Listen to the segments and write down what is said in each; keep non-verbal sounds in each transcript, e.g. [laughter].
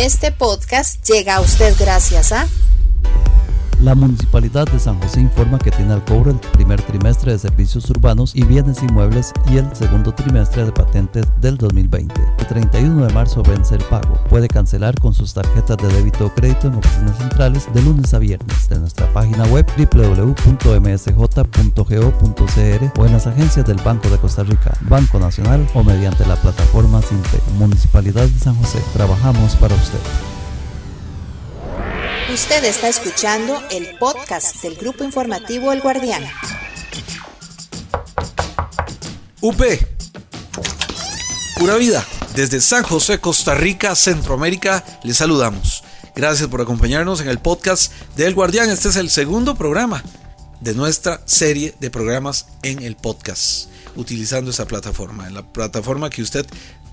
Este podcast llega a usted gracias a... La Municipalidad de San José informa que tiene al cobro el primer trimestre de servicios urbanos y bienes inmuebles y el segundo trimestre de patentes del 2020. El 31 de marzo vence el pago. Puede cancelar con sus tarjetas de débito o crédito en oficinas centrales de lunes a viernes de nuestra página web www.msj.go.cr o en las agencias del Banco de Costa Rica, Banco Nacional o mediante la plataforma Sinte. Municipalidad de San José. Trabajamos para usted. Usted está escuchando el podcast del grupo informativo El Guardián. UP. Pura vida. Desde San José, Costa Rica, Centroamérica, les saludamos. Gracias por acompañarnos en el podcast del Guardián. Este es el segundo programa de nuestra serie de programas en el podcast, utilizando esa plataforma, en la plataforma que usted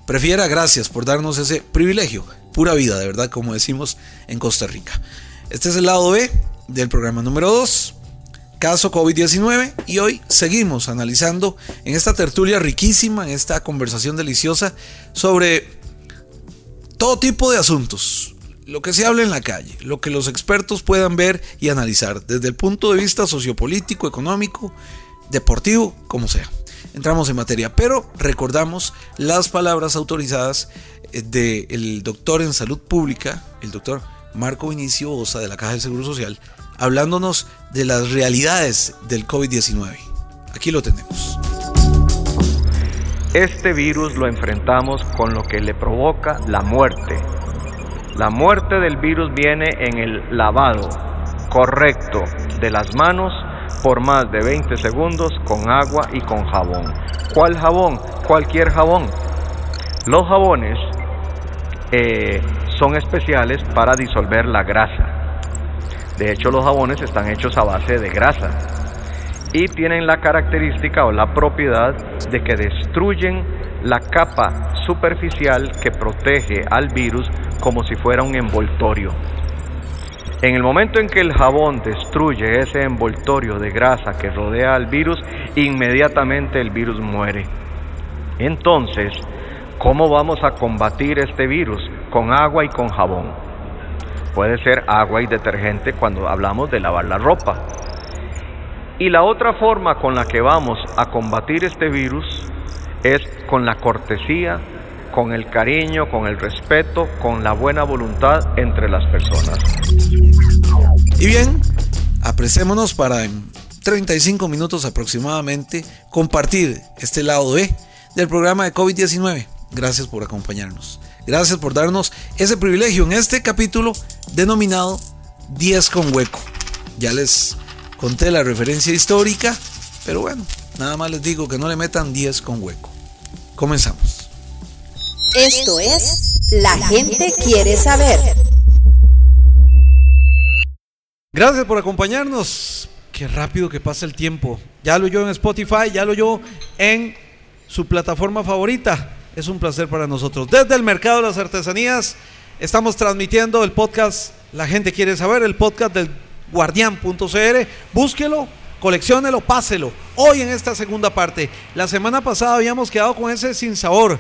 prefiera. Gracias por darnos ese privilegio. Pura vida, de verdad, como decimos en Costa Rica. Este es el lado B del programa número 2, caso COVID-19, y hoy seguimos analizando en esta tertulia riquísima, en esta conversación deliciosa sobre todo tipo de asuntos, lo que se habla en la calle, lo que los expertos puedan ver y analizar desde el punto de vista sociopolítico, económico, deportivo, como sea. Entramos en materia, pero recordamos las palabras autorizadas eh, del doctor en salud pública, el doctor Marco Vinicio Osa de la Caja del Seguro Social, hablándonos de las realidades del COVID-19. Aquí lo tenemos. Este virus lo enfrentamos con lo que le provoca la muerte. La muerte del virus viene en el lavado correcto de las manos por más de 20 segundos con agua y con jabón. ¿Cuál jabón? Cualquier jabón. Los jabones eh, son especiales para disolver la grasa. De hecho, los jabones están hechos a base de grasa y tienen la característica o la propiedad de que destruyen la capa superficial que protege al virus como si fuera un envoltorio. En el momento en que el jabón destruye ese envoltorio de grasa que rodea al virus, inmediatamente el virus muere. Entonces, ¿cómo vamos a combatir este virus? con agua y con jabón. Puede ser agua y detergente cuando hablamos de lavar la ropa. Y la otra forma con la que vamos a combatir este virus es con la cortesía, con el cariño, con el respeto, con la buena voluntad entre las personas. Y bien, apresémonos para en 35 minutos aproximadamente compartir este lado B del programa de COVID-19. Gracias por acompañarnos. Gracias por darnos ese privilegio en este capítulo denominado 10 con hueco. Ya les conté la referencia histórica, pero bueno, nada más les digo que no le metan 10 con hueco. Comenzamos. Esto es La gente quiere saber. Gracias por acompañarnos. Qué rápido que pasa el tiempo. Ya lo yo en Spotify, ya lo yo en su plataforma favorita es un placer para nosotros. Desde el Mercado de las Artesanías estamos transmitiendo el podcast La gente quiere saber, el podcast del guardián.cr. Búsquelo, coleccionelo, páselo. Hoy en esta segunda parte. La semana pasada habíamos quedado con ese sin sabor.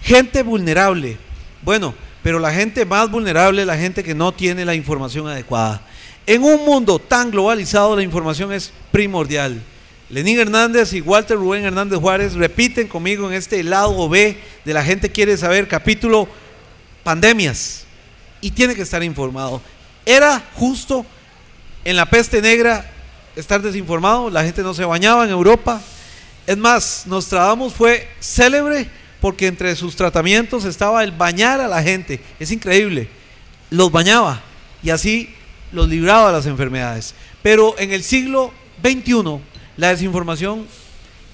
Gente vulnerable. Bueno, pero la gente más vulnerable, la gente que no tiene la información adecuada. En un mundo tan globalizado, la información es primordial. Lenín Hernández y Walter Rubén Hernández Juárez repiten conmigo en este lado B de La gente quiere saber, capítulo pandemias. Y tiene que estar informado. Era justo en la peste negra estar desinformado, la gente no se bañaba en Europa. Es más, Nostradamus fue célebre porque entre sus tratamientos estaba el bañar a la gente. Es increíble. Los bañaba y así los libraba de las enfermedades. Pero en el siglo XXI, la desinformación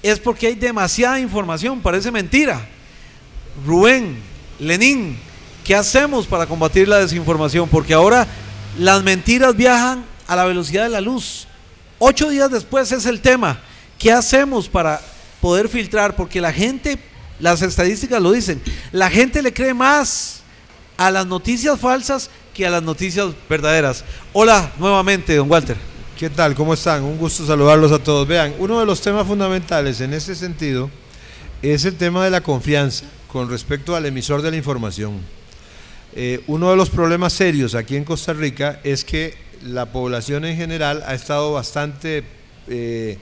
es porque hay demasiada información, parece mentira. Rubén, Lenín, ¿qué hacemos para combatir la desinformación? Porque ahora las mentiras viajan a la velocidad de la luz. Ocho días después es el tema. ¿Qué hacemos para poder filtrar? Porque la gente, las estadísticas lo dicen, la gente le cree más a las noticias falsas que a las noticias verdaderas. Hola nuevamente, don Walter. ¿Qué tal? ¿Cómo están? Un gusto saludarlos a todos. Vean, uno de los temas fundamentales en este sentido es el tema de la confianza con respecto al emisor de la información. eh, uno de los problemas serios aquí en Costa Rica es que la población en general ha estado bastante eh,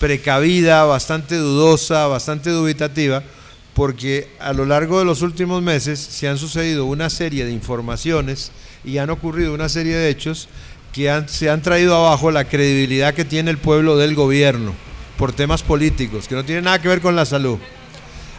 precavida, bastante dudosa, bastante dubitativa, porque a lo largo de los últimos meses se han sucedido una serie de informaciones y han ocurrido una serie de hechos que se han traído abajo la credibilidad que tiene el pueblo del gobierno por temas políticos, que no tienen nada que ver con la salud.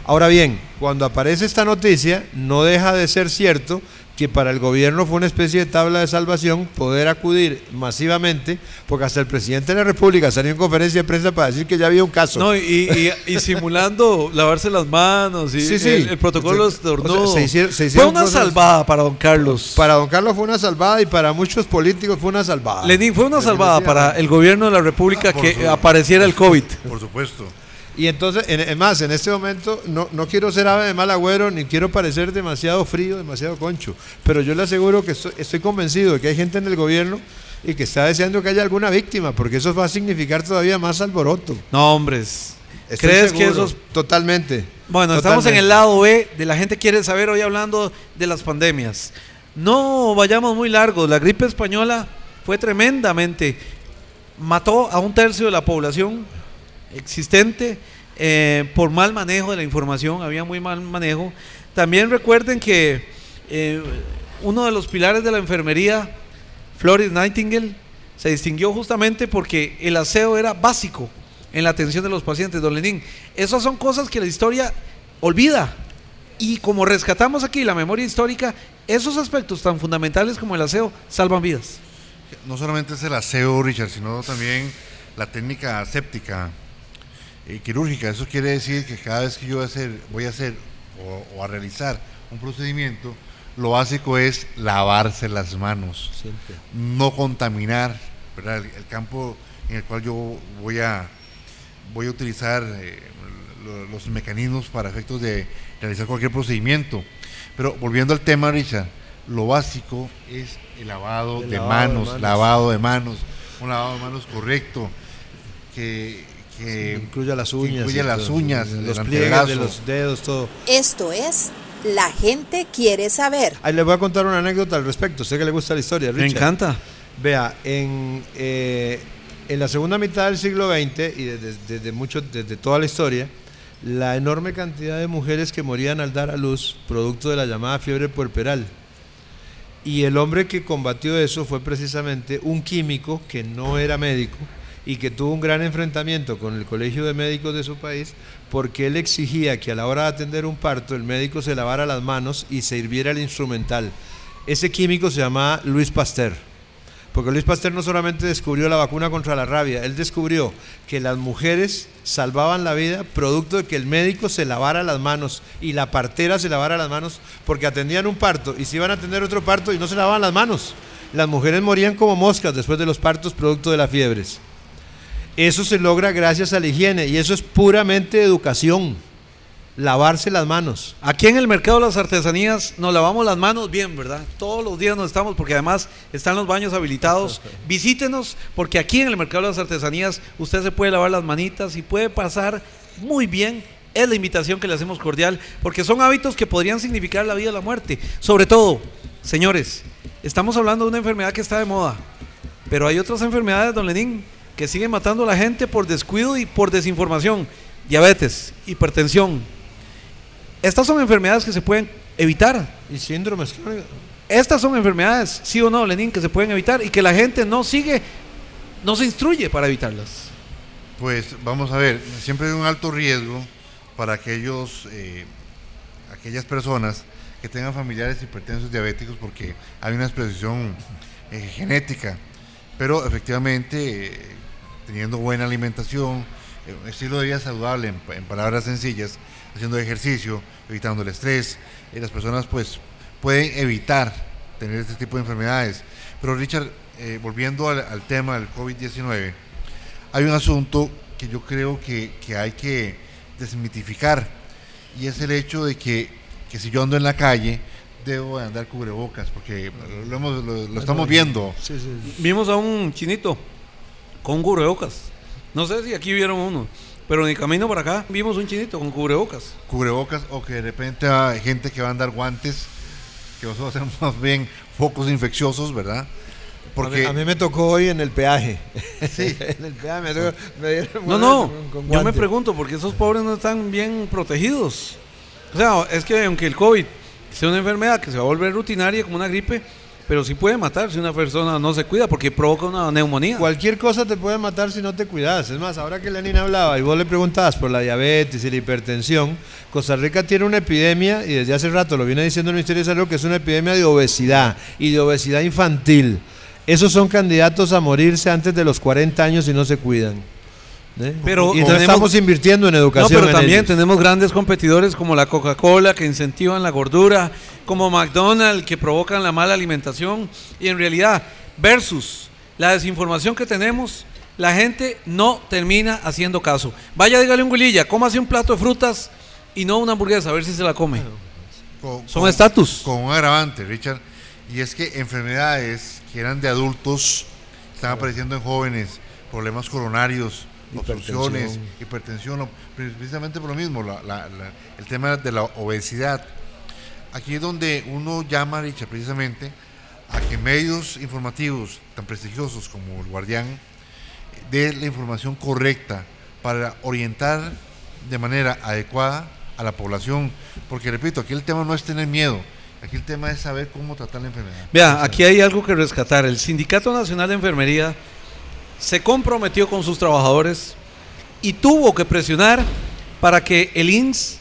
Ahora bien, cuando aparece esta noticia, no deja de ser cierto que para el gobierno fue una especie de tabla de salvación poder acudir masivamente, porque hasta el presidente de la República salió en conferencia de prensa para decir que ya había un caso. No, y, y- y [laughs] simulando lavarse las manos y Sí, sí. el, el protocolo O sea, se hicieron- se Fue una cosas- salvada para don Carlos. Para don Carlos fue una salvada y para muchos políticos fue una salvada. Lenín, fue una salvada para el gobierno de la República Ah, que su- apareciera el COVID. Por supuesto. Y entonces, en, en más, en este momento no, no quiero ser ave de mal agüero ni quiero parecer demasiado frío, demasiado concho, pero yo le aseguro que estoy, estoy convencido de que hay gente en el gobierno y que está deseando que haya alguna víctima, porque eso va a significar todavía más alboroto. No, hombres. Estoy ¿Crees que seguro, esos... Totalmente. Bueno, estamos en el lado B de la gente quiere saber hoy hablando de las pandemias. No vayamos muy largos. La gripe española fue tremendamente. Mató a un tercio de la población existente eh, por mal manejo de la información. Había muy mal manejo. También recuerden que eh, uno de los pilares de la enfermería, Florence Nightingale, se distinguió justamente porque el aseo era básico en la atención de los pacientes, don Lenín. Esas son cosas que la historia olvida. Y como rescatamos aquí la memoria histórica, esos aspectos tan fundamentales como el aseo salvan vidas. No solamente es el aseo, Richard, sino también la técnica séptica y quirúrgica. Eso quiere decir que cada vez que yo voy a hacer, voy a hacer o, o a realizar un procedimiento, lo básico es lavarse las manos, no contaminar ¿verdad? El, el campo en el cual yo voy a, voy a utilizar eh, lo- los mecanismos para efectos de realizar cualquier procedimiento. Pero volviendo al tema, Richard, lo básico es el lavado, El de, lavado de manos, manos. lavado de manos, un lavado de manos correcto, que, que incluya las uñas. incluya y las uñas, los pliegues de los dedos, todo. Esto es La gente quiere saber. Ahí les voy a contar una anécdota al respecto. Sé que le gusta la historia, Me Richard. encanta. Vea, en, eh, en la segunda mitad del siglo XX y desde, desde mucho, desde toda la historia, la enorme cantidad de mujeres que morían al dar a luz, producto de la llamada fiebre puerperal. Y el hombre que combatió eso fue precisamente un químico que no era médico y que tuvo un gran enfrentamiento con el Colegio de Médicos de su país porque él exigía que a la hora de atender un parto el médico se lavara las manos y se hirviera el instrumental. Ese químico se llamaba Luis Pasteur. Porque Luis Pasteur no solamente descubrió la vacuna contra la rabia, él descubrió que las mujeres salvaban la vida producto de que el médico se lavara las manos y la partera se lavara las manos porque atendían un parto y se iban a atender otro parto y no se lavaban las manos. Las mujeres morían como moscas después de los partos producto de las fiebres. Eso se logra gracias a la higiene y eso es puramente educación. Lavarse las manos. Aquí en el mercado de las artesanías nos lavamos las manos bien, ¿verdad? Todos los días nos estamos, porque además están los baños habilitados. [laughs] Visítenos, porque aquí en el mercado de las artesanías usted se puede lavar las manitas y puede pasar muy bien. Es la invitación que le hacemos cordial, porque son hábitos que podrían significar la vida o la muerte. Sobre todo, señores, estamos hablando de una enfermedad que está de moda, pero hay otras enfermedades, don Lenín, que siguen matando a la gente por descuido y por desinformación. Diabetes, hipertensión, estas son enfermedades que se pueden evitar. Y síndromes. Estas son enfermedades, sí o no, Lenín, que se pueden evitar y que la gente no sigue, no se instruye para evitarlas. Pues vamos a ver, siempre hay un alto riesgo para aquellos, eh, aquellas personas que tengan familiares hipertensos diabéticos porque hay una expresión eh, genética, pero efectivamente eh, teniendo buena alimentación, eh, un estilo de vida saludable, en, en palabras sencillas, haciendo ejercicio, evitando el estrés, eh, las personas pues pueden evitar tener este tipo de enfermedades. Pero Richard, eh, volviendo al, al tema del COVID-19, hay un asunto que yo creo que, que hay que desmitificar y es el hecho de que, que si yo ando en la calle debo de andar cubrebocas porque lo, hemos- lo- lo estamos viendo. Sí, sí, sí. Vimos a un chinito con cubrebocas. No sé si aquí vieron uno, pero en el camino para acá vimos un chinito con cubrebocas. Cubrebocas o que de repente hay gente que va a andar guantes que eso sean más bien focos infecciosos, ¿verdad? Porque a mí, a mí me tocó hoy en el peaje. Sí. [laughs] en el peaje me tocó- me dieron No, no, con- con yo me pregunto, ¿por qué esos pobres no están bien protegidos? O sea, es que aunque el COVID sea una enfermedad que se va a volver rutinaria como una gripe, pero sí puede matar si una persona no se cuida porque provoca una neumonía. Cualquier cosa te puede matar si no te cuidas. Es más, ahora que Lenin hablaba y vos le preguntabas por la diabetes y la hipertensión, Costa Rica tiene una epidemia, y desde hace rato lo viene diciendo el Ministerio de Salud, que es una epidemia de obesidad y de obesidad infantil. Esos son candidatos a morirse antes de los 40 años si no se cuidan. Pero y no tenemos- estamos invirtiendo en No, educación. pero en también ellos. tenemos grandes competidores como la Coca-Cola que incentivan la gordura, como McDonald's que provocan la mala alimentación y en realidad versus la desinformación que tenemos, la gente no termina haciendo caso. Vaya, dígale un guililla, cómase un plato de frutas y no una hamburguesa, a ver si se la come. con- Son con- estatus. Con un agravante, Richard, y es que enfermedades que eran de adultos están apareciendo en jóvenes, problemas coronarios, obstrucciones, hipertensión, precisamente por lo mismo, la- la- la- el tema de la obesidad. Aquí es donde uno llama, Richard, precisamente a que medios informativos tan prestigiosos como el Guardián dé la información correcta para orientar de manera adecuada a la población. Porque repito, aquí el tema no es tener miedo, aquí el tema es saber cómo tratar la enfermedad. Vea, aquí hay algo que rescatar. El Sindicato Nacional de Enfermería se comprometió con sus trabajadores y tuvo que presionar para que el INS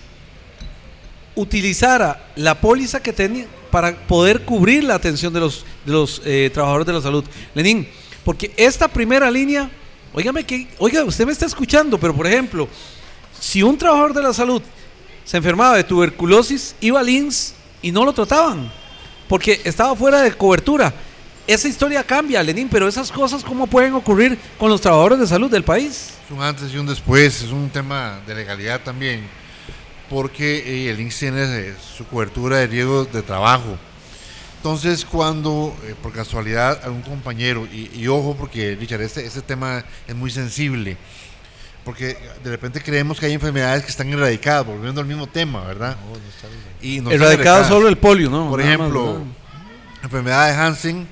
utilizara la póliza que tenía para poder cubrir la atención de los, de los eh, trabajadores de la salud. Lenín, porque esta primera línea, óigame que, oiga, usted me está escuchando, pero por ejemplo, si un trabajador de la salud se enfermaba de tuberculosis, iba al INS y no lo trataban, porque estaba fuera de cobertura. Esa historia cambia, Lenín, pero esas cosas, ¿cómo pueden ocurrir con los trabajadores de salud del país? Es un antes y un después, es un tema de legalidad también, porque eh, el INSS tiene eh, su cobertura de riesgos de trabajo. Entonces, cuando eh, por casualidad algún compañero, y, y ojo, porque Richard, este, este tema es muy sensible, porque de repente creemos que hay enfermedades que están erradicadas, volviendo al mismo tema, ¿verdad? Y no Erradicado solo el polio, ¿no? Por Nada más, ejemplo, ¿verdad? enfermedad de Hansen,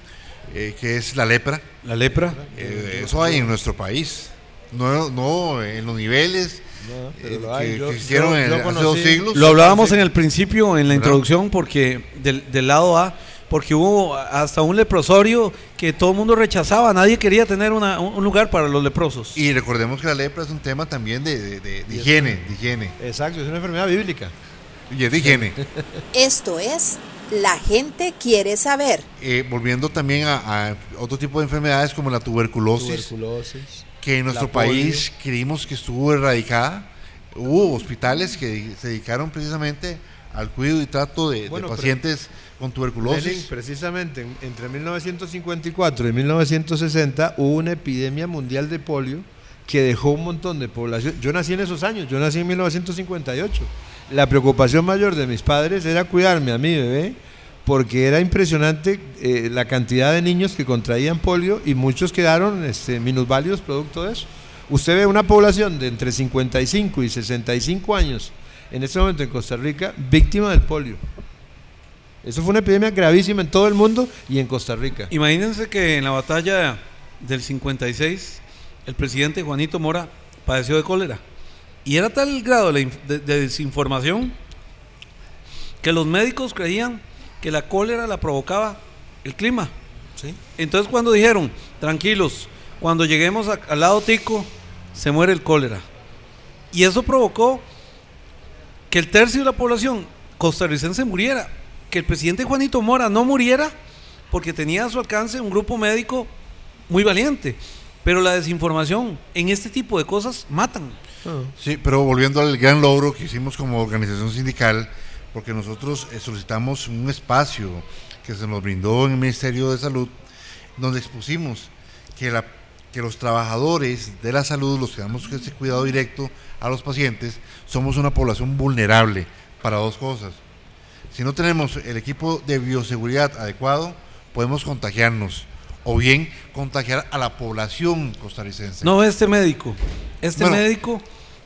eh, que es la lepra, la lepra. eh, eso hay en nuestro país. No, no en los niveles No, pero eh, lo hay. que, Yo- que existieron yo- en- hace dos siglos. Lo hablábamos en el principio, en la ¿Verdad? introducción, porque del, del lado A, porque hubo hasta un leprosorio que todo el mundo rechazaba, nadie quería tener una- un un lugar para los leprosos. Y recordemos que la lepra es un tema también de, de- de- de higiene, de higiene. Exacto, es una enfermedad bíblica. Y es de higiene. [laughs] Esto es La gente quiere saber. Eh, volviendo también a, a otro tipo de enfermedades como la tuberculosis, Tuberculosis. que en nuestro polio. país creímos que estuvo erradicada. Hubo hospitales que se dedicaron precisamente al cuidado y trato de, de Bueno, pero- pacientes con tuberculosis. Lenin, precisamente en- entre 1954 y 1960 hubo una epidemia mundial de polio que dejó un montón de población. Yo nací en esos años, yo nací en 1958. La preocupación mayor de mis padres era cuidarme a mi bebé porque era impresionante eh, la cantidad de niños que contraían polio y muchos quedaron este, minusválidos producto de eso. Usted ve una población de entre 55 y 65 años en este momento en Costa Rica víctima del polio. Eso fue una epidemia gravísima en todo el mundo y en Costa Rica. Imagínense que en la batalla del 56, el presidente Juanito Mora padeció de cólera. Y era tal el grado de, de desinformación que los médicos creían que la cólera la provocaba el clima. Entonces cuando dijeron, tranquilos, cuando lleguemos a- al lado tico, se muere el cólera. Y eso provocó que el tercio de la población costarricense muriera. Que el presidente Juanito Mora no muriera porque tenía a su alcance un grupo médico muy valiente. Pero la desinformación en este tipo de cosas matan. Sí, pero volviendo al gran logro que hicimos como organización sindical, porque nosotros eh, solicitamos un espacio que se nos brindó en el Ministerio de Salud, donde expusimos que, la, que los trabajadores de la salud, los que damos ese cuidado directo a los pacientes, somos una población vulnerable para dos cosas. Si no tenemos el equipo de bioseguridad adecuado, podemos contagiarnos o bien contagiar a la población costarricense. No este médico. Este Bueno. médico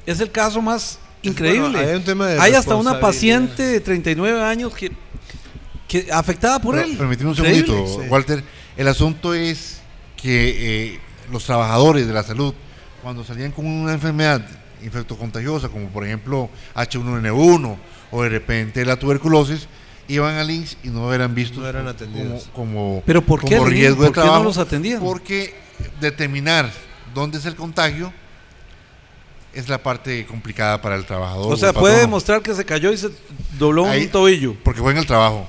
es el caso más increíble. Bueno, hay un tema de Hay hasta una paciente de 39 años que que afectada por Pero- él. Permíteme un segundito, sí. Walter. El asunto es que eh, los trabajadores de la salud, cuando salían con una enfermedad infectocontagiosa, como por ejemplo H1N1 o de repente la tuberculosis, iban al INSS y no eran vistos No eran como- atendidos. como, ¿Pero por qué, como Lenín? riesgo de ¿Por qué no trabajo. los atendían? Porque determinar dónde es el contagio es la parte complicada para el trabajador. O sea, puede demostrar que se cayó y se dobló Ahí- un tobillo. Porque fue en el trabajo.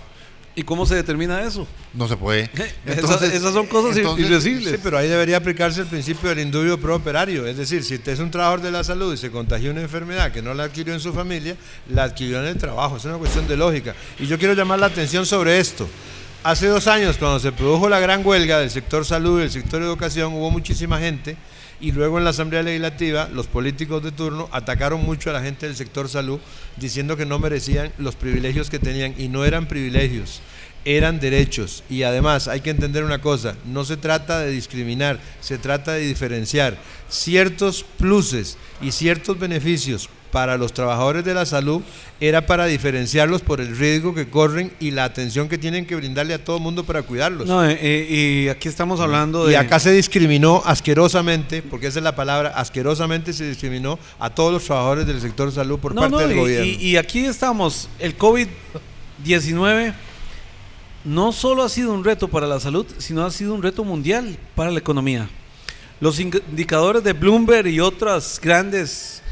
¿Y cómo se determina eso? No se puede. [laughs] Esas- esas son cosas entonces, irreversibles. Sí, pero ahí debería aplicarse el principio del indubio pro operario. Es decir, si usted es un trabajador de la salud y se contagió una enfermedad que no la adquirió en su familia, la adquirió en el trabajo. Es una cuestión de lógica. Y yo quiero llamar la atención sobre esto. Hace dos años, cuando se produjo la gran huelga del sector salud y del sector educación, hubo muchísima gente y luego en la Asamblea Legislativa los políticos de turno atacaron mucho a la gente del sector salud diciendo que no merecían los privilegios que tenían y no eran privilegios eran derechos. Y además hay que entender una cosa, no se trata de discriminar, se trata de diferenciar ciertos pluses y ciertos beneficios para los trabajadores de la salud era para diferenciarlos por el riesgo que corren y la atención que tienen que brindarle a todo el mundo para cuidarlos. No, eh, eh, y aquí estamos hablando Y de... acá se discriminó asquerosamente, porque esa es la palabra, asquerosamente se discriminó a todos los trabajadores del sector salud por No, parte no, del y, gobierno. y- y aquí estamos. El COVID-19 no solo ha sido un reto para la salud, sino ha sido un reto mundial para la economía. Los in- indicadores de Bloomberg y otras grandes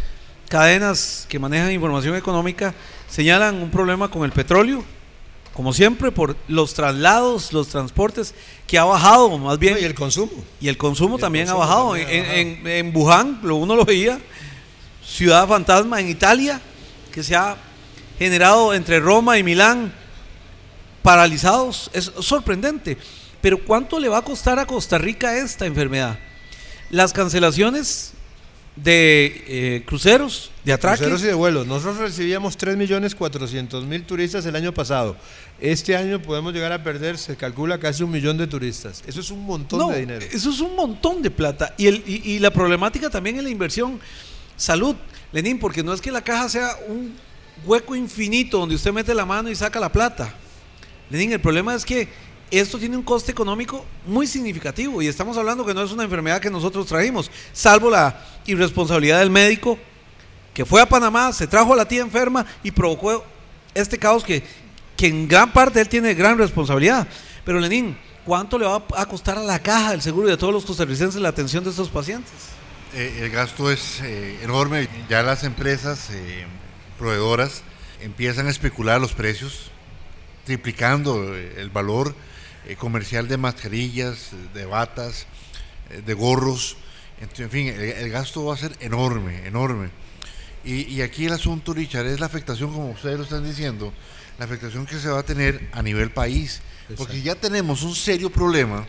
cadenas que manejan información económica señalan un problema con el petróleo, como siempre, por los traslados, los transportes, que ha bajado más bien. No, y el consumo. Y el consumo Y el también consumo ha bajado. también ha en, en- en Wuhan, lo uno lo veía, ciudad fantasma en Italia, que se ha generado entre Roma y Milán paralizados. Es sorprendente. Pero ¿cuánto le va a costar a Costa Rica esta enfermedad? Las cancelaciones de eh, cruceros, de atraque. Cruceros y de vuelos. Nosotros recibíamos 3.400.000 turistas el año pasado. Este año podemos llegar a perder, se calcula, casi un millón de turistas. Eso es un montón No, de dinero. Eso es un montón de plata. Y, el, y, y la problemática también es la inversión. Salud, Lenín, porque no es que la caja sea un hueco infinito donde usted mete la mano y saca la plata. Lenín, el problema es que esto tiene un coste económico muy significativo y estamos hablando que no es una enfermedad que nosotros trajimos, salvo la irresponsabilidad del médico que fue a Panamá, se trajo a la tía enferma y provocó este caos que, que en gran parte él tiene gran responsabilidad. Pero Lenín, ¿cuánto le va a costar a la caja del seguro y todos los costarricenses la atención de estos pacientes? Eh, el gasto es eh, enorme. Ya las empresas eh, proveedoras empiezan a especular los precios, triplicando eh, el valor eh, comercial de mascarillas, de batas, eh, de gorros. En fin, el, el gasto va a ser enorme, enorme. Y, y aquí el asunto, Richard, es la afectación, como ustedes lo están diciendo, la afectación que se va a tener a nivel país. Porque ya tenemos un serio problema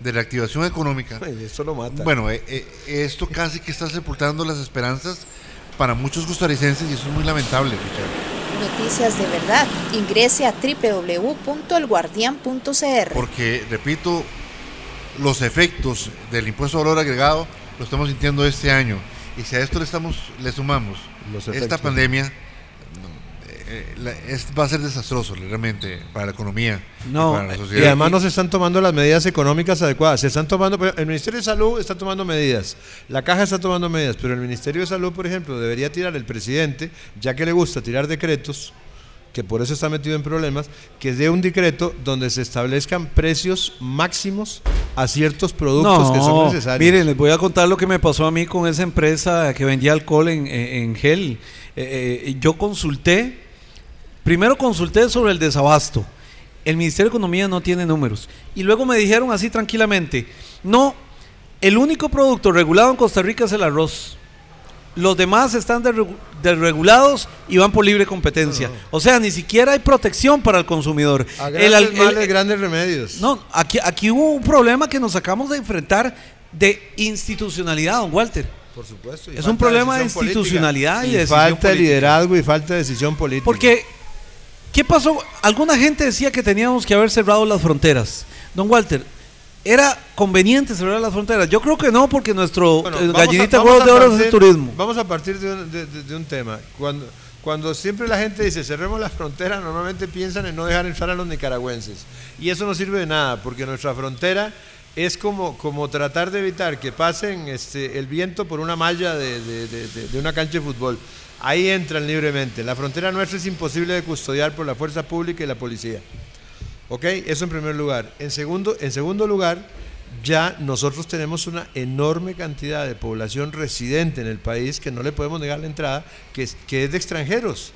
de reactivación económica. Ay, Esto lo mata. Bueno, eh, eh, esto casi que está sepultando las esperanzas para muchos costarricenses y eso es muy lamentable, Richard. Noticias de verdad. Ingrese a www.elguardian.cr. Porque, repito, los efectos del impuesto de valor agregado lo estamos sintiendo este año. Y si a esto le, estamos, le sumamos Los esta pandemia, eh, la- es- va a ser desastroso realmente para la economía No, y para la eh, sociedad. Y además no se están tomando las medidas económicas adecuadas. Se están tomando, pero el Ministerio de Salud está tomando medidas, la Caja está tomando medidas, pero el Ministerio de Salud, por ejemplo, debería tirar el presidente, ya que le gusta tirar decretos, que por eso está metido en problemas, que dé un decreto donde se establezcan precios máximos a ciertos productos que son necesarios. Miren, les voy a contar lo que me pasó a mí con esa empresa que vendía alcohol en, en- en gel. Eh, eh, yo consulté, primero consulté sobre el desabasto. El Ministerio de Economía no tiene números. Y luego me dijeron así tranquilamente, no, el único producto regulado en Costa Rica es el arroz. Los demás están desregu- desregulados y van por libre competencia. O sea, ni siquiera hay protección para el consumidor. a El grandes al- el- males, grandes remedios. no, aquí, aquí hubo un problema que nos acabamos de enfrentar de institucionalidad, don Walter. por supuesto. es un problema de política. institucionalidad y Y de decisión falta de política. liderazgo y falta de decisión política. Porque, ¿qué pasó? Alguna gente decía que teníamos que haber cerrado las fronteras. Don Walter, ¿era conveniente cerrar las fronteras? Yo creo que no, porque nuestro Bueno, eh, vamos a- gallinita huevos a de oro es el turismo. Vamos a partir de un, de- de- de un tema. Cuando Cuando siempre la gente dice cerremos la frontera, normalmente piensan en no dejar entrar a los nicaragüenses. Y eso no sirve de nada, porque nuestra frontera es como, como tratar de evitar que pasen este, el viento por una malla de- de- de- de una cancha de fútbol. Ahí entran libremente. La frontera nuestra es imposible de custodiar por la fuerza pública y la policía. ¿Ok? Eso en primer lugar. En segundo, en segundo lugar, ya nosotros tenemos una enorme cantidad de población residente en el país que no le podemos negar la entrada, que es, que es de extranjeros.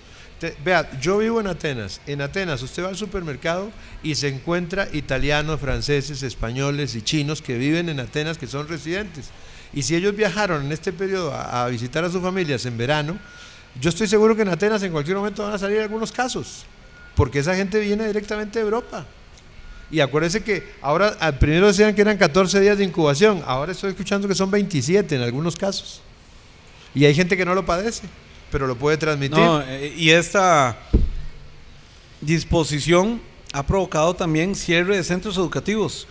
Vea, yo vivo en Atenas. En Atenas usted va al supermercado y se encuentra italianos, franceses, españoles y chinos que viven en Atenas, que son residentes. Y si ellos viajaron en este periodo a visitar a sus familias en verano, yo estoy seguro que en Atenas en cualquier momento van a salir algunos casos, porque esa gente viene directamente de Europa. Y acuérdense que ahora, al primero decían que eran 14 días de incubación, ahora estoy escuchando que son 27 en algunos casos. Y hay gente que no lo padece, pero lo puede transmitir. No, eh, y esta disposición ha provocado también cierre de centros educativos,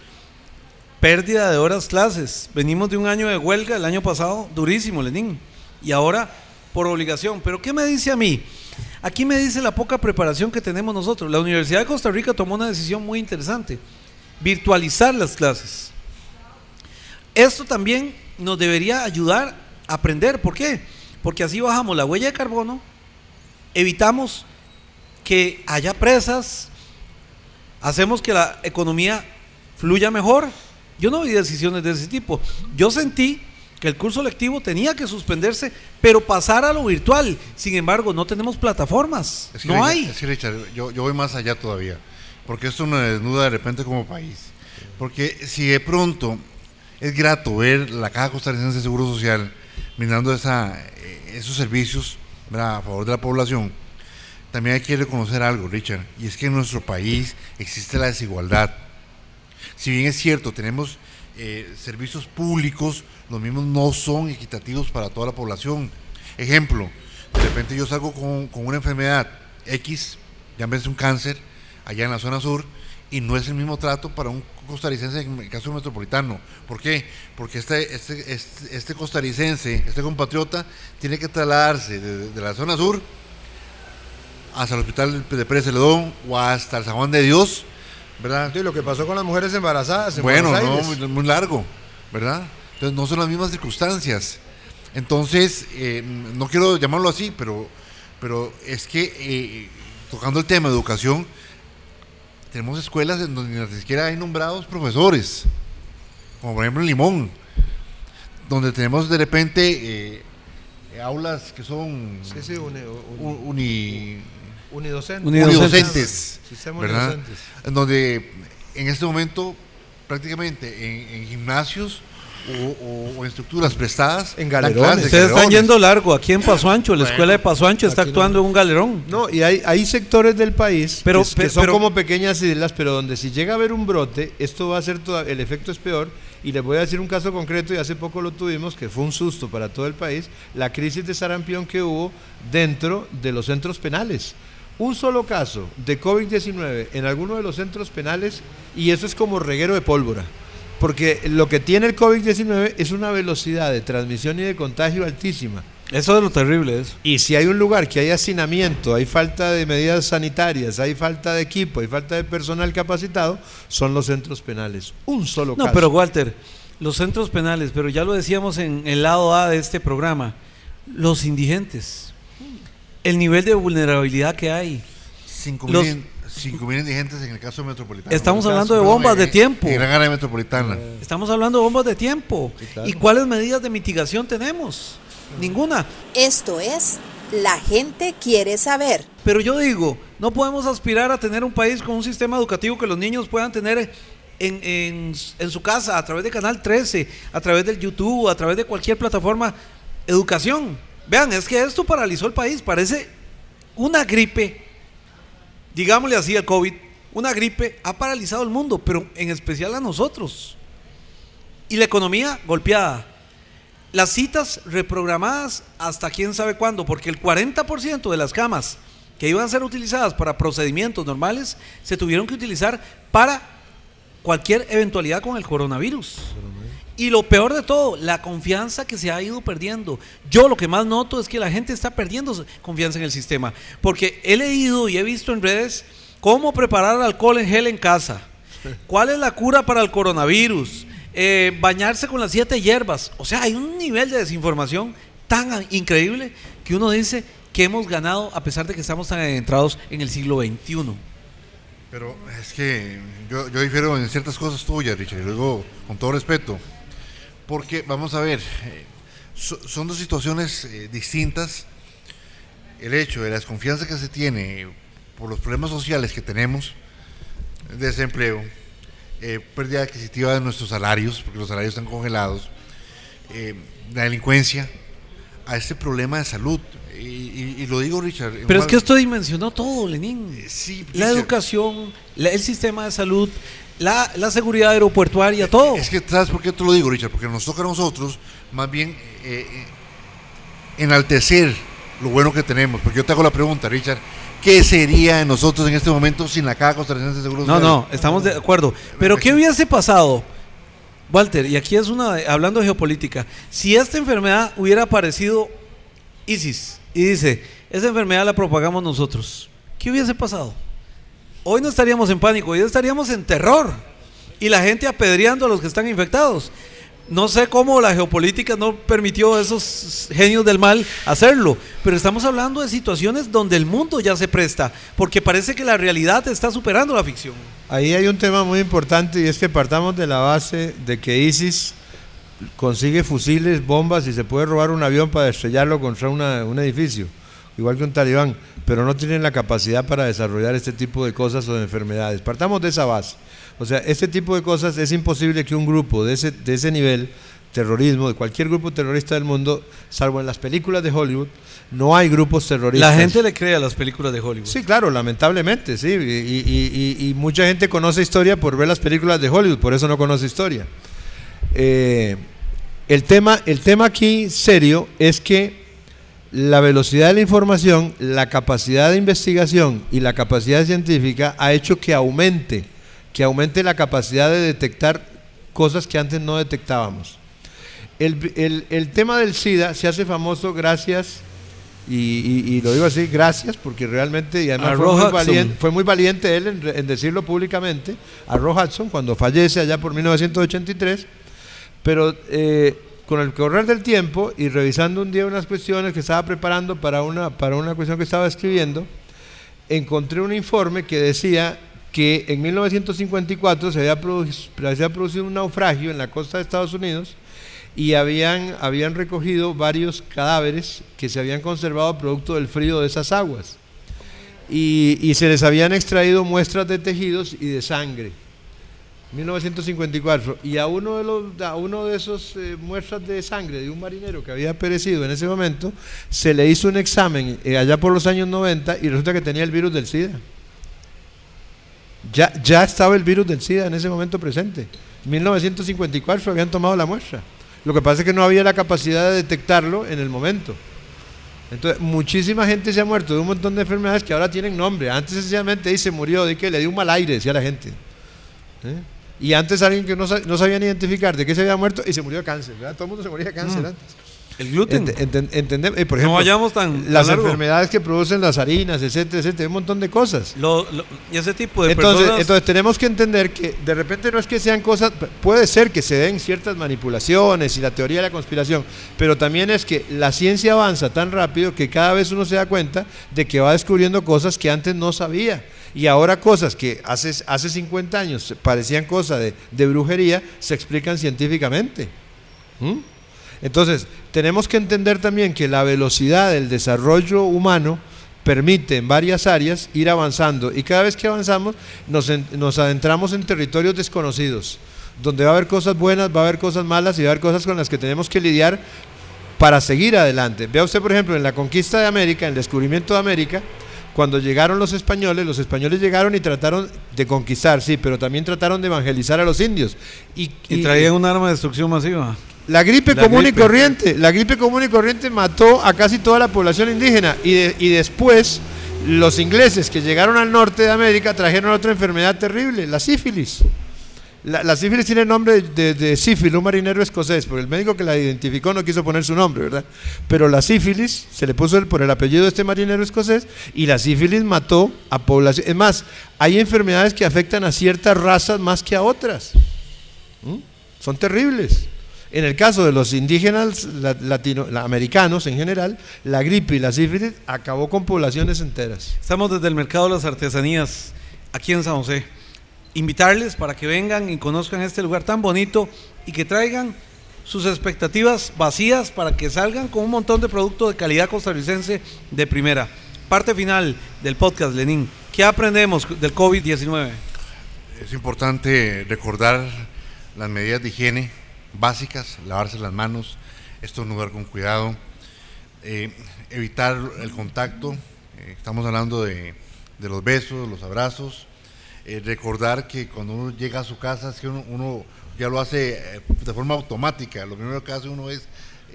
pérdida de horas clases. Venimos de un año de huelga el año pasado, durísimo, Lenín. Y ahora por obligación. Pero ¿qué me dice a mí? Aquí me dice la poca preparación que tenemos nosotros. La Universidad de Costa Rica tomó una decisión muy interesante, virtualizar las clases. Esto también nos debería ayudar a aprender. ¿Por qué? Porque así bajamos la huella de carbono, evitamos que haya presas, hacemos que la economía fluya mejor. Yo no vi decisiones de ese tipo. Yo sentí que el curso lectivo tenía que suspenderse, pero pasar a lo virtual. Sin embargo, no tenemos plataformas. Es que, no Richard, hay. es que, Richard, yo, yo voy más allá todavía, porque esto nos desnuda de repente como país. Porque si de pronto es grato ver la Caja Costarricense de Seguro Social brindando esa, eh, esos servicios ¿verdad? a favor de la población, también hay que reconocer algo, Richard, y es que en nuestro país existe la desigualdad. Si bien es cierto, tenemos eh, servicios públicos, los mismos no son equitativos para toda la población. Ejemplo, de repente yo salgo con, con una enfermedad X, llámese un cáncer, allá en la zona sur, y no es el mismo trato para un costarricense en el caso metropolitano. ¿Por qué? Porque este, este, este, este costarricense, este compatriota, tiene que trasladarse de la zona sur hasta el hospital de Pérez Celedón o hasta el San Juan de Dios, ¿verdad? Sí, lo que pasó con las mujeres embarazadas en Bueno, Buenos no, Aires. muy, muy largo, ¿verdad? Entonces no son las mismas circunstancias. Entonces, eh, no quiero llamarlo así, pero, pero es que eh, tocando el tema de educación, tenemos escuelas en donde ni siquiera hay nombrados profesores, como por ejemplo en Limón, donde tenemos de repente eh, aulas que son Sí, sí, uni- uni- u- uni, unidocentes. unidocentes, Sistema ¿verdad? unidocentes. En donde en este momento prácticamente en, en gimnasios o, o- o en estructuras prestadas En galerones. clases, Ustedes están yendo largo. Aquí en Paso Ancho, la Bueno, escuela de Paso Ancho está aquí no. actuando en un galerón. No, y hay, hay sectores del país Pero- que, son pero- como pequeñas islas, pero donde si llega a haber un brote, esto va a ser toda- el efecto es peor. Y les voy a decir un caso concreto, y hace poco lo tuvimos, que fue un susto para todo el país, la crisis de sarampión que hubo dentro de los centros penales. Un solo caso de COVID-19 en alguno de los centros penales, y eso es como reguero de pólvora. Porque lo que tiene el COVID-19 es una velocidad de transmisión y de contagio altísima. Eso es lo terrible. Eso. Y si hay un lugar que hay hacinamiento, hay falta de medidas sanitarias, hay falta de equipo, hay falta de personal capacitado, son los centros penales. Un solo No, caso. pero Walter, los centros penales, pero ya lo decíamos en el lado A de este programa, los indigentes, el nivel de vulnerabilidad que hay. Cinco los- mil, cinco mil indigentes en el caso metropolitano. Estamos hablando caso, de bombas de tiempo. En gran área metropolitana. Estamos hablando de bombas de tiempo. claro. ¿Y cuáles medidas de mitigación tenemos? Ninguna. Esto es La gente quiere saber. Pero yo digo, no podemos aspirar a tener un país con un sistema educativo que los niños puedan tener en, en- en su casa, a través de Canal 13, a través del YouTube, a través de cualquier plataforma. Educación. Vean, es que esto paralizó el país. Parece una gripe, digámosle así, el COVID, una gripe ha paralizado el mundo, pero en especial a nosotros. Y la economía golpeada. Las citas reprogramadas hasta quién sabe cuándo, porque el 40% de las camas que iban a ser utilizadas para procedimientos normales se tuvieron que utilizar para cualquier eventualidad con el coronavirus. Y lo peor de todo, la confianza que se ha ido perdiendo. Yo lo que más noto es que la gente está perdiendo confianza en el sistema. Porque he leído y he visto en redes cómo preparar alcohol en gel en casa. ¿Cuál es la cura para el coronavirus? Eh, bañarse con las siete hierbas. O sea, hay un nivel de desinformación tan increíble que uno dice que hemos ganado a pesar de que estamos tan adentrados en el siglo XXI. Pero es que yo, yo difiero en ciertas cosas tuyas, Richard, y luego, con todo respeto, porque, vamos a ver, eh, so- son dos situaciones eh, distintas. El hecho de la desconfianza que se tiene por los problemas sociales que tenemos, desempleo, eh, pérdida adquisitiva de nuestros salarios, porque los salarios están congelados, eh, la delincuencia, a este problema de salud. Y, y- y lo digo, Richard. Pero es que esto dimensionó todo, Lenín. Sí, La Richard. educación, la- el sistema de salud, la, la seguridad aeroportuaria, todo. Es que, ¿sabes por qué te lo digo, Richard? Porque nos toca a nosotros, más bien, eh, eh, enaltecer lo bueno que tenemos. Porque yo te hago la pregunta, Richard, ¿qué sería de nosotros en este momento sin la Caja Costarricense de Seguros No, no, estamos de acuerdo. Pero ¿qué hubiese pasado, Walter? Y aquí es una, hablando de geopolítica, si esta enfermedad hubiera aparecido ISIS y dice, esa enfermedad la propagamos nosotros, ¿qué hubiese pasado? Hoy no estaríamos en pánico, hoy estaríamos en terror y la gente apedreando a los que están infectados. No sé cómo la geopolítica no permitió a esos genios del mal hacerlo, pero estamos hablando de situaciones donde el mundo ya se presta, porque parece que la realidad está superando la ficción. Ahí hay un tema muy importante y es que partamos de la base de que ISIS consigue fusiles, bombas y se puede robar un avión para estrellarlo contra un edificio, igual que un talibán, pero no tienen la capacidad para desarrollar este tipo de cosas o de enfermedades. Partamos de esa base. O sea, este tipo de cosas es imposible que un grupo de ese, de ese nivel, terrorismo, de cualquier grupo terrorista del mundo, salvo en las películas de Hollywood, no hay grupos terroristas. La gente le cree a las películas de Hollywood. Sí, claro, lamentablemente, sí. Y, y- y- y mucha gente conoce historia por ver las películas de Hollywood, por eso no conoce historia. Eh, el, tema, el tema aquí serio es que la velocidad de la información, la capacidad de investigación y la capacidad científica ha hecho que aumente, que aumente la capacidad de detectar cosas que antes no detectábamos. El, el- el tema del SIDA se hace famoso gracias, y, y- y lo digo así, gracias, porque realmente y además fue, muy valiente, fue muy valiente él en, decirlo públicamente, a Roy Hudson, cuando fallece allá por 1983, pero eh, con el correr del tiempo y revisando un día unas cuestiones que estaba preparando para una, para una cuestión que estaba escribiendo, encontré un informe que decía que en 1954 se había, producido un naufragio en la costa de Estados Unidos y habían, habían recogido varios cadáveres que se habían conservado producto del frío de esas aguas. Y se les habían extraído muestras de tejidos y de sangre. 1954. Y a uno de, los, a uno de esos eh, muestras de sangre de un marinero que había perecido en ese momento, se le hizo un examen eh, allá por los años 90 y resulta que tenía el virus del SIDA. Ya, ya estaba el virus del SIDA en ese momento presente. En 1954 habían tomado la muestra. Lo que pasa es que no había la capacidad de detectarlo en el momento. Entonces, muchísima gente se ha muerto de un montón de enfermedades que ahora tienen nombre. Antes sencillamente ahí se murió de que le dio un mal aire, decía la gente. ¿Eh? Y antes alguien que no, no sabían identificar de qué se había muerto y se murió de cáncer. ¿verdad? Todo el mundo se moría de cáncer Mm. antes. El gluten. Ent- enten- entendem- eh, por no vayamos tan, las enfermedades que producen las harinas, etcétera, etcétera, un montón de cosas. Lo- lo- y ese tipo de Entonces, personas. entonces tenemos que entender que de repente no es que sean cosas, pu- puede ser que se den ciertas manipulaciones y la teoría de la conspiración, pero también es que la ciencia avanza tan rápido que cada vez uno se da cuenta de que va descubriendo cosas que antes no sabía. Y ahora cosas que hace, hace 50 años parecían cosas de, brujería, se explican científicamente. ¿Mm? Entonces, tenemos que entender también que la velocidad del desarrollo humano permite en varias áreas ir avanzando y cada vez que avanzamos nos, nos adentramos en territorios desconocidos, donde va a haber cosas buenas, va a haber cosas malas y va a haber cosas con las que tenemos que lidiar para seguir adelante. Vea usted, por ejemplo, en la conquista de América, en el descubrimiento de América, cuando llegaron los españoles, los españoles llegaron y trataron de conquistar, sí, pero también trataron de evangelizar a los indios. Y, y traían un arma de destrucción masiva. la gripe La común gripe. y corriente, la gripe común y corriente mató a casi toda la población indígena y, de- y después los ingleses que llegaron al norte de América trajeron otra enfermedad terrible, la sífilis. La, sífilis tiene el nombre de, de un marinero escocés, porque el médico que la identificó no quiso poner su nombre, ¿verdad? Pero la sífilis se le puso por el apellido de este marinero escocés y la sífilis mató a población. Es más, hay enfermedades que afectan a ciertas razas más que a otras. Son terribles. En el caso de los indígenas la- latino, la- americanos en general, la gripe y la sífilis acabó con poblaciones enteras. Estamos desde el Mercado de las Artesanías, aquí en San José. Invitarles para que vengan y conozcan este lugar tan bonito y que traigan sus expectativas vacías para que salgan con un montón de productos de calidad costarricense de primera. Parte final del podcast, Lenín. ¿Qué aprendemos del COVID-19? Es importante recordar las medidas de higiene básicas, lavarse las manos, estornudar con cuidado, eh, evitar el contacto, eh, estamos hablando de, de los besos, los abrazos, eh, recordar que cuando uno llega a su casa, es que uno, ya lo hace eh, de forma automática, lo primero que hace uno es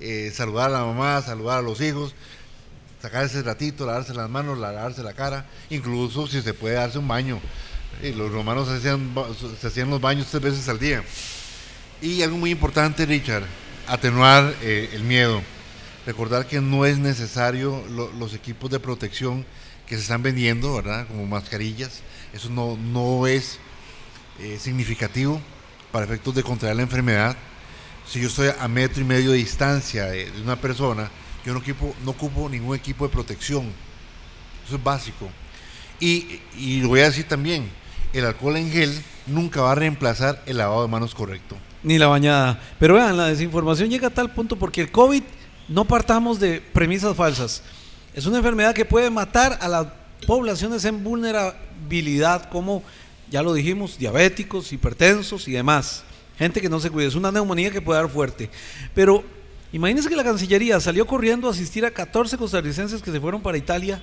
eh, saludar a la mamá, saludar a los hijos, sacar ese ratito, lavarse las manos, lavarse la cara, incluso si se puede darse un baño. Y los romanos se hacían, hacían los baños tres veces al día. Y algo muy importante, Richard, atenuar el miedo. Recordar que no es necesario lo- los equipos de protección que se están vendiendo, ¿verdad? Como mascarillas. Eso no, no es eh, significativo para efectos de contraer la enfermedad. Si yo estoy a metro y medio de distancia de, una persona, yo no ocupo, no ocupo ningún equipo de protección. Eso es básico. Y, y lo voy a decir también, el alcohol en gel nunca va a reemplazar el lavado de manos correcto. Ni la bañada. Pero vean, la desinformación llega a tal punto porque el COVID, no partamos de premisas falsas. Es una enfermedad que puede matar a las poblaciones en vulnerabilidad, como ya lo dijimos, diabéticos, hipertensos y demás. Gente que no se cuida. Es una neumonía que puede dar fuerte. Pero imagínense que la Cancillería salió corriendo a asistir a 14 costarricenses que se fueron para Italia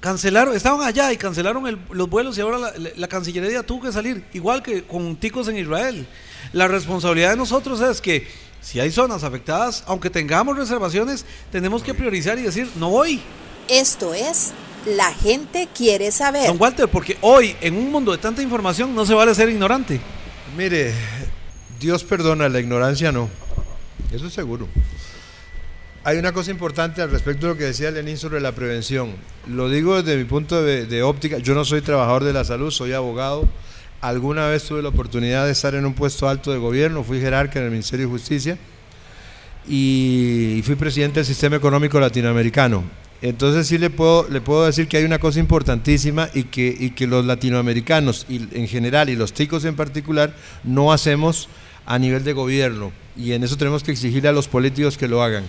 cancelaron, estaban allá y cancelaron el- los vuelos y ahora la Cancillería tuvo que salir, igual que con ticos en Israel. La responsabilidad de nosotros es que si hay zonas afectadas, aunque tengamos reservaciones, tenemos que priorizar y decir, no voy. Esto es La gente quiere saber. Don Walter, porque hoy, en un mundo de tanta información, no se vale ser ignorante. Mire, Dios perdona, la ignorancia no. Eso es seguro. Hay una cosa importante al respecto de lo que decía Lenín sobre la prevención. Lo digo desde mi punto de, de óptica. Yo no soy trabajador de la salud, soy abogado. Alguna vez tuve la oportunidad de estar en un puesto alto de gobierno, fui jerarca en el Ministerio de Justicia y fui presidente del Sistema Económico Latinoamericano. Entonces sí le puedo, le puedo decir que hay una cosa importantísima y que, y que los latinoamericanos y, en general y los ticos en particular no hacemos a nivel de gobierno y en eso tenemos que exigirle a los políticos que lo hagan,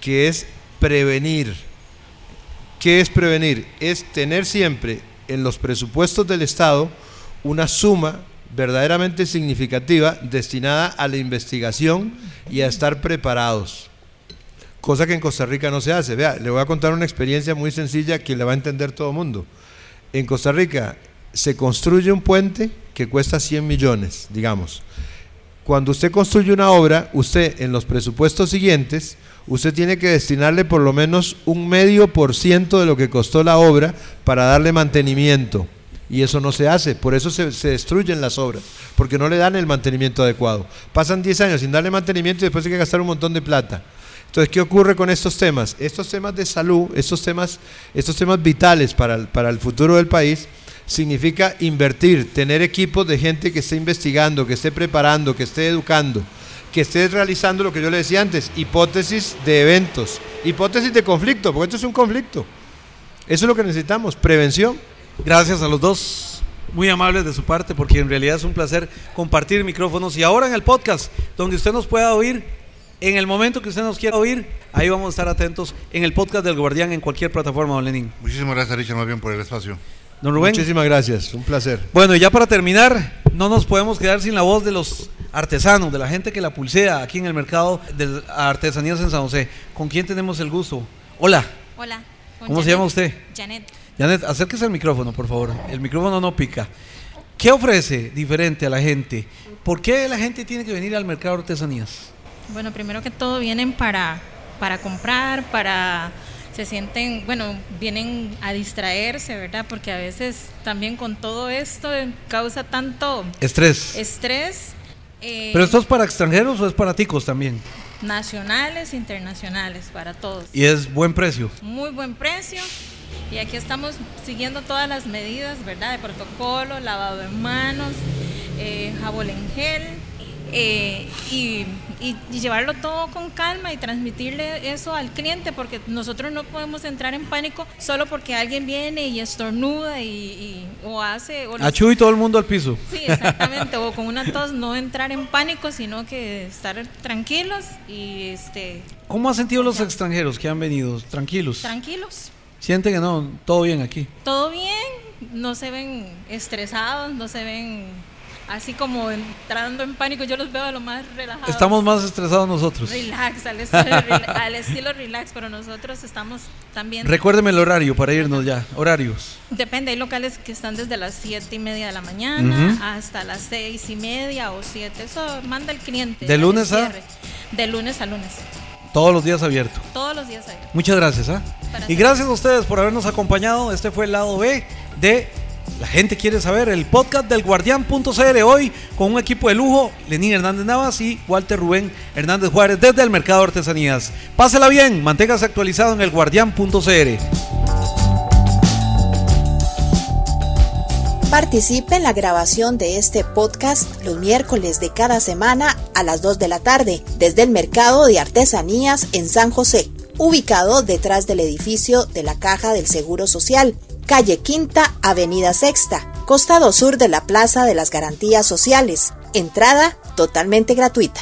que es prevenir. ¿Qué es prevenir? Es tener siempre en los presupuestos del Estado una suma verdaderamente significativa destinada a la investigación y a estar preparados. Cosa que en Costa Rica no se hace. Vea, le voy a contar una experiencia muy sencilla que le va a entender todo el mundo. En Costa Rica se construye un puente que cuesta 100 millones, digamos. Cuando usted construye una obra, usted en los presupuestos siguientes, usted tiene que destinarle por lo menos un medio por ciento de lo que costó la obra para darle mantenimiento. Y eso no se hace, por eso se, se destruyen las obras, porque no le dan el mantenimiento adecuado. Pasan 10 años sin darle mantenimiento y después hay que gastar un montón de plata. Entonces, ¿qué ocurre con estos temas? Estos temas de salud, estos temas, estos temas vitales para el, para el futuro del país, significa invertir, tener equipos de gente que esté investigando, que esté preparando, que esté educando, que esté realizando lo que yo le decía antes, hipótesis de eventos, hipótesis de conflicto, porque esto es un conflicto. Eso es lo que necesitamos, prevención. Gracias a los dos, muy amables de su parte, porque en realidad es un placer compartir micrófonos. Y ahora en el podcast, donde usted nos pueda oír, en el momento que usted nos quiera oír, ahí vamos a estar atentos en el podcast del Guardián en cualquier plataforma, don Lenín. Muchísimas gracias, Richard, más bien por el espacio. Don Rubén. Muchísimas gracias, un placer. Bueno, y ya para terminar, no nos podemos quedar sin la voz de los artesanos, de la gente que la pulsea aquí en el mercado de artesanías en San José. ¿Con quién tenemos el gusto? Hola, Hola. ¿cómo se llama usted? Janet. Janet, acérquese al micrófono, por favor. El micrófono no pica. ¿Qué ofrece diferente a la gente? ¿Por qué la gente tiene que venir al mercado de artesanías? Bueno, primero que todo vienen para, para comprar, para se sienten, bueno, vienen a distraerse, ¿verdad? Porque a veces también con todo esto causa tanto Estrés. estrés. eh, ¿Pero esto es para extranjeros o es para ticos también? nacionales, internacionales, para todos. Y es buen precio. Muy buen precio. Y aquí estamos siguiendo todas las medidas, ¿verdad? De protocolo, lavado de manos, eh, jabón en gel. eh, y, y- y llevarlo todo con calma y transmitirle eso al cliente porque nosotros no podemos entrar en pánico solo porque alguien viene y estornuda y, y- o hace o Achú y todo el mundo al piso. Sí, exactamente. O con una tos no entrar en pánico, sino que estar tranquilos y este ¿Cómo han sentido los extranjeros que han venido? Tranquilos. tranquilos. Sienten que no, todo bien aquí. Todo bien, no se ven estresados, no se ven así como entrando en pánico. Yo los veo a lo más relajados. Estamos más estresados nosotros. relax, al estilo, [laughs] al estilo relax, pero nosotros estamos también. Recuérdeme el horario para irnos ya. Horarios. Depende, hay locales que están desde las siete y media de la mañana Ujú. hasta las seis y media o siete. Eso manda el cliente. ¿De lunes a? De lunes a lunes. Todos los días abiertos. Todos los días ahí. Muchas gracias. ¿ah? Para Y gracias a ustedes por habernos acompañado. Este fue el lado B de La gente quiere saber, el podcast del guardián.cl hoy con un equipo de lujo, Lenín Hernández Navas y Walter Rubén Hernández Juárez desde el Mercado de Artesanías. Pásela bien, manténgase actualizado en el guardián.cl. Participe en la grabación de este podcast los miércoles de cada semana a las 2 de la tarde desde el Mercado de Artesanías en San José, ubicado detrás del edificio de la Caja del Seguro Social, calle Quinta, Avenida Sexta, costado sur de la Plaza de las Garantías Sociales. Entrada totalmente gratuita.